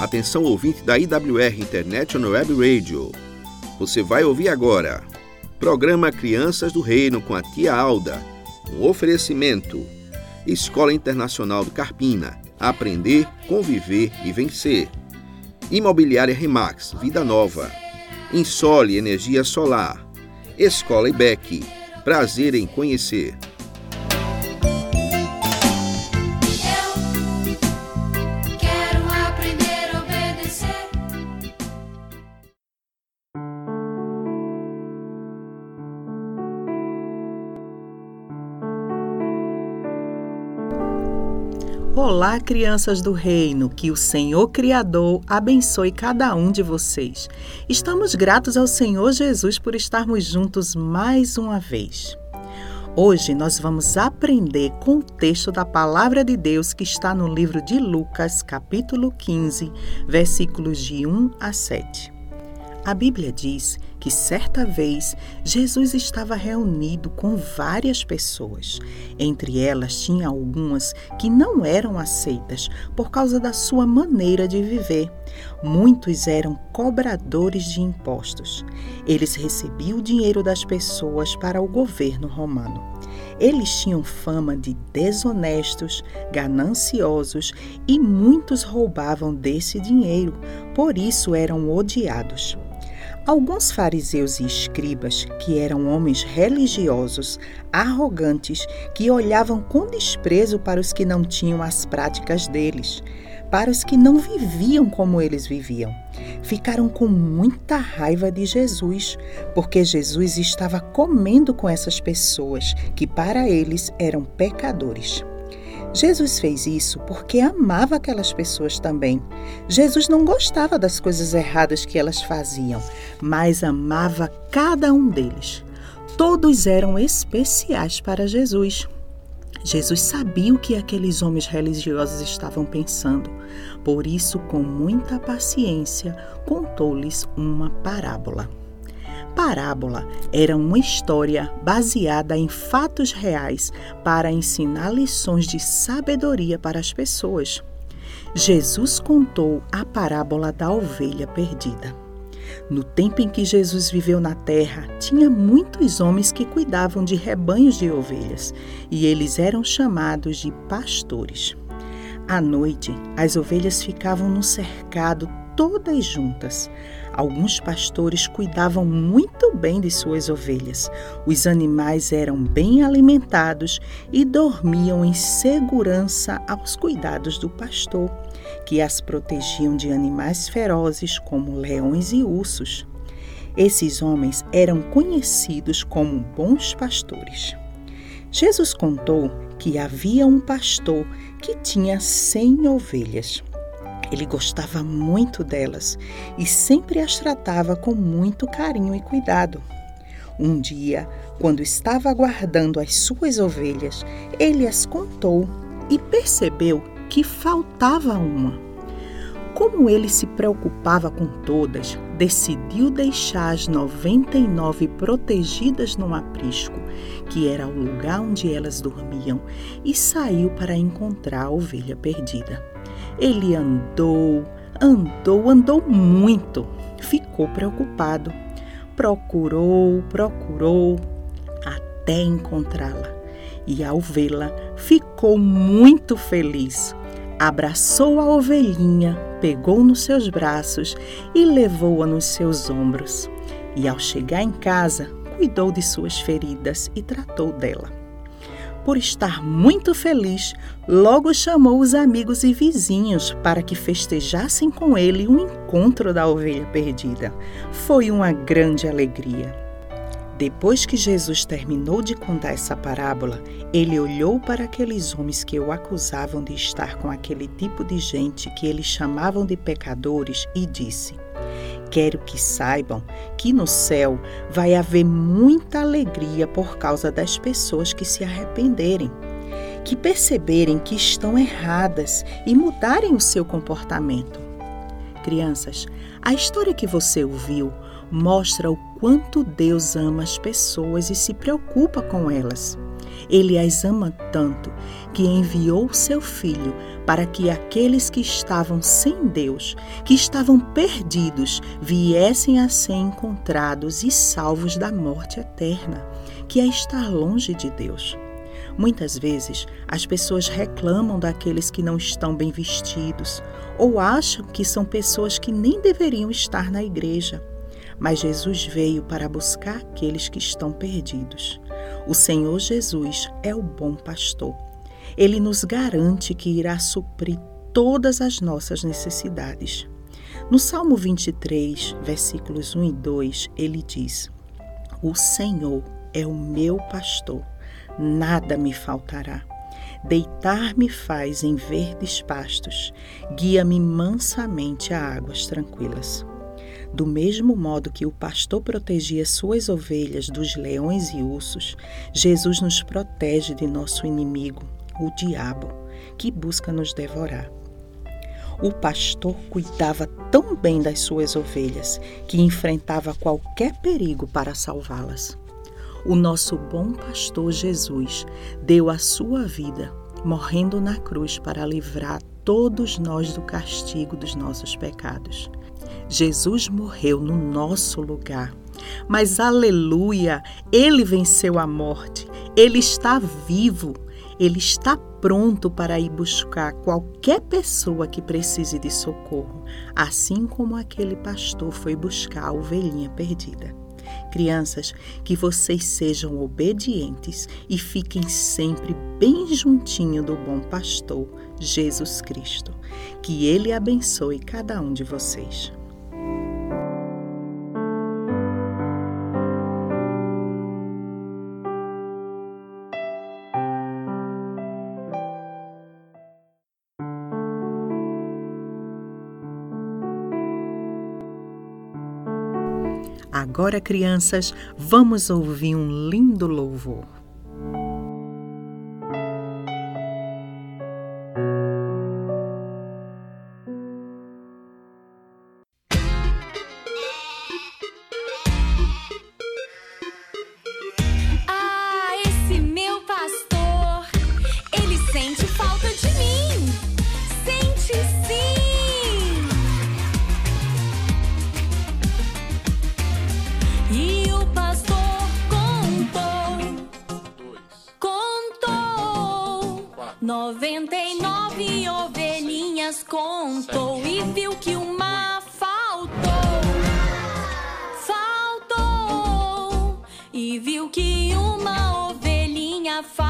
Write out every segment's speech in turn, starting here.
Atenção ouvinte da IWR International Web Radio. Você vai ouvir agora. Programa Crianças do Reino com a tia Alda. Um oferecimento. Escola Internacional do Carpina. Aprender, conviver e vencer. Imobiliária Remax, Vida Nova. Insole Energia Solar. Escola IBEC. Prazer em conhecer. Olá, crianças do reino, que o Senhor Criador abençoe cada um de vocês. Estamos gratos ao Senhor Jesus por estarmos juntos mais uma vez. Hoje nós vamos aprender com o texto da palavra de Deus que está no livro de Lucas, capítulo 15, versículos de 1 a 7. A Bíblia diz que certa vez Jesus estava reunido com várias pessoas. Entre elas tinha algumas que não eram aceitas por causa da sua maneira de viver. Muitos eram cobradores de impostos. Eles recebiam o dinheiro das pessoas para o governo romano. Eles tinham fama de desonestos, gananciosos e muitos roubavam desse dinheiro, por isso eram odiados. Alguns fariseus e escribas, que eram homens religiosos, arrogantes, que olhavam com desprezo para os que não tinham as práticas deles, para os que não viviam como eles viviam, ficaram com muita raiva de Jesus, porque Jesus estava comendo com essas pessoas que para eles eram pecadores. Jesus fez isso porque amava aquelas pessoas também. Jesus não gostava das coisas erradas que elas faziam, mas amava cada um deles. Todos eram especiais para Jesus. Jesus sabia o que aqueles homens religiosos estavam pensando, por isso, com muita paciência, contou-lhes uma parábola. Parábola era uma história baseada em fatos reais para ensinar lições de sabedoria para as pessoas. Jesus contou a parábola da ovelha perdida. No tempo em que Jesus viveu na terra, tinha muitos homens que cuidavam de rebanhos de ovelhas, e eles eram chamados de pastores. À noite, as ovelhas ficavam no cercado todas juntas. Alguns pastores cuidavam muito bem de suas ovelhas. Os animais eram bem alimentados e dormiam em segurança aos cuidados do pastor, que as protegiam de animais ferozes como leões e ursos. Esses homens eram conhecidos como bons pastores. Jesus contou que havia um pastor que tinha cem ovelhas. Ele gostava muito delas e sempre as tratava com muito carinho e cuidado. Um dia, quando estava guardando as suas ovelhas, ele as contou e percebeu que faltava uma. Como ele se preocupava com todas, decidiu deixar as 99 protegidas num aprisco, que era o lugar onde elas dormiam, e saiu para encontrar a ovelha perdida. Ele andou, andou, andou muito. Ficou preocupado. Procurou, procurou, até encontrá-la. E ao vê-la, ficou muito feliz. Abraçou a ovelhinha, pegou nos seus braços e levou-a nos seus ombros. E ao chegar em casa, cuidou de suas feridas e tratou dela por estar muito feliz, logo chamou os amigos e vizinhos para que festejassem com ele o encontro da ovelha perdida. Foi uma grande alegria. Depois que Jesus terminou de contar essa parábola, ele olhou para aqueles homens que o acusavam de estar com aquele tipo de gente que eles chamavam de pecadores e disse: Quero que saibam que no céu vai haver muita alegria por causa das pessoas que se arrependerem, que perceberem que estão erradas e mudarem o seu comportamento. Crianças, a história que você ouviu mostra o quanto Deus ama as pessoas e se preocupa com elas. Ele as ama tanto que enviou seu Filho para que aqueles que estavam sem Deus, que estavam perdidos, viessem a ser encontrados e salvos da morte eterna, que é estar longe de Deus. Muitas vezes as pessoas reclamam daqueles que não estão bem vestidos ou acham que são pessoas que nem deveriam estar na igreja. Mas Jesus veio para buscar aqueles que estão perdidos. O Senhor Jesus é o bom pastor. Ele nos garante que irá suprir todas as nossas necessidades. No Salmo 23, versículos 1 e 2, ele diz: O Senhor é o meu pastor nada me faltará. Deitar-me faz em verdes pastos, guia-me mansamente a águas tranquilas. Do mesmo modo que o pastor protegia suas ovelhas dos leões e ursos, Jesus nos protege de nosso inimigo, o diabo, que busca nos devorar. O pastor cuidava tão bem das suas ovelhas que enfrentava qualquer perigo para salvá-las o nosso bom pastor Jesus deu a sua vida, morrendo na cruz para livrar todos nós do castigo dos nossos pecados. Jesus morreu no nosso lugar. Mas aleluia, ele venceu a morte. Ele está vivo. Ele está pronto para ir buscar qualquer pessoa que precise de socorro, assim como aquele pastor foi buscar a ovelhinha perdida. Crianças, que vocês sejam obedientes e fiquem sempre bem juntinho do bom pastor, Jesus Cristo. Que Ele abençoe cada um de vocês. Agora, crianças, vamos ouvir um lindo louvor. Viu que uma ovelhinha faltou.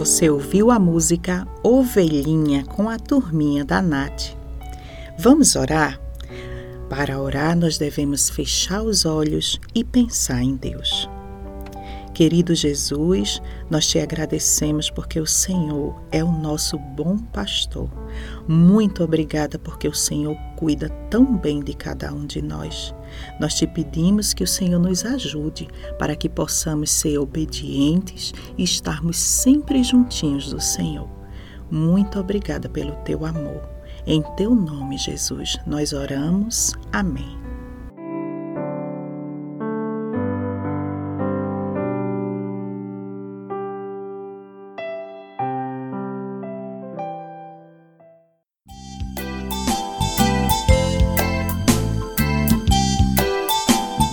Você ouviu a música Ovelhinha com a turminha da Nath. Vamos orar? Para orar, nós devemos fechar os olhos e pensar em Deus. Querido Jesus, nós te agradecemos porque o Senhor é o nosso bom pastor. Muito obrigada porque o Senhor cuida tão bem de cada um de nós. Nós te pedimos que o Senhor nos ajude para que possamos ser obedientes e estarmos sempre juntinhos do Senhor. Muito obrigada pelo teu amor. Em teu nome, Jesus, nós oramos. Amém.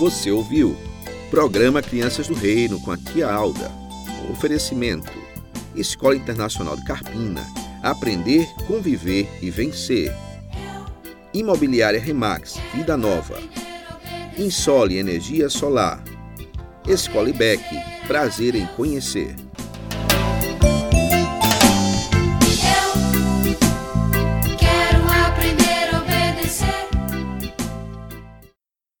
Você ouviu? Programa Crianças do Reino com a tia Alda. Oferecimento: Escola Internacional de Carpina. Aprender, conviver e vencer. Imobiliária Remax, Vida Nova. Insole Energia Solar. Escola IBEC, prazer em conhecer.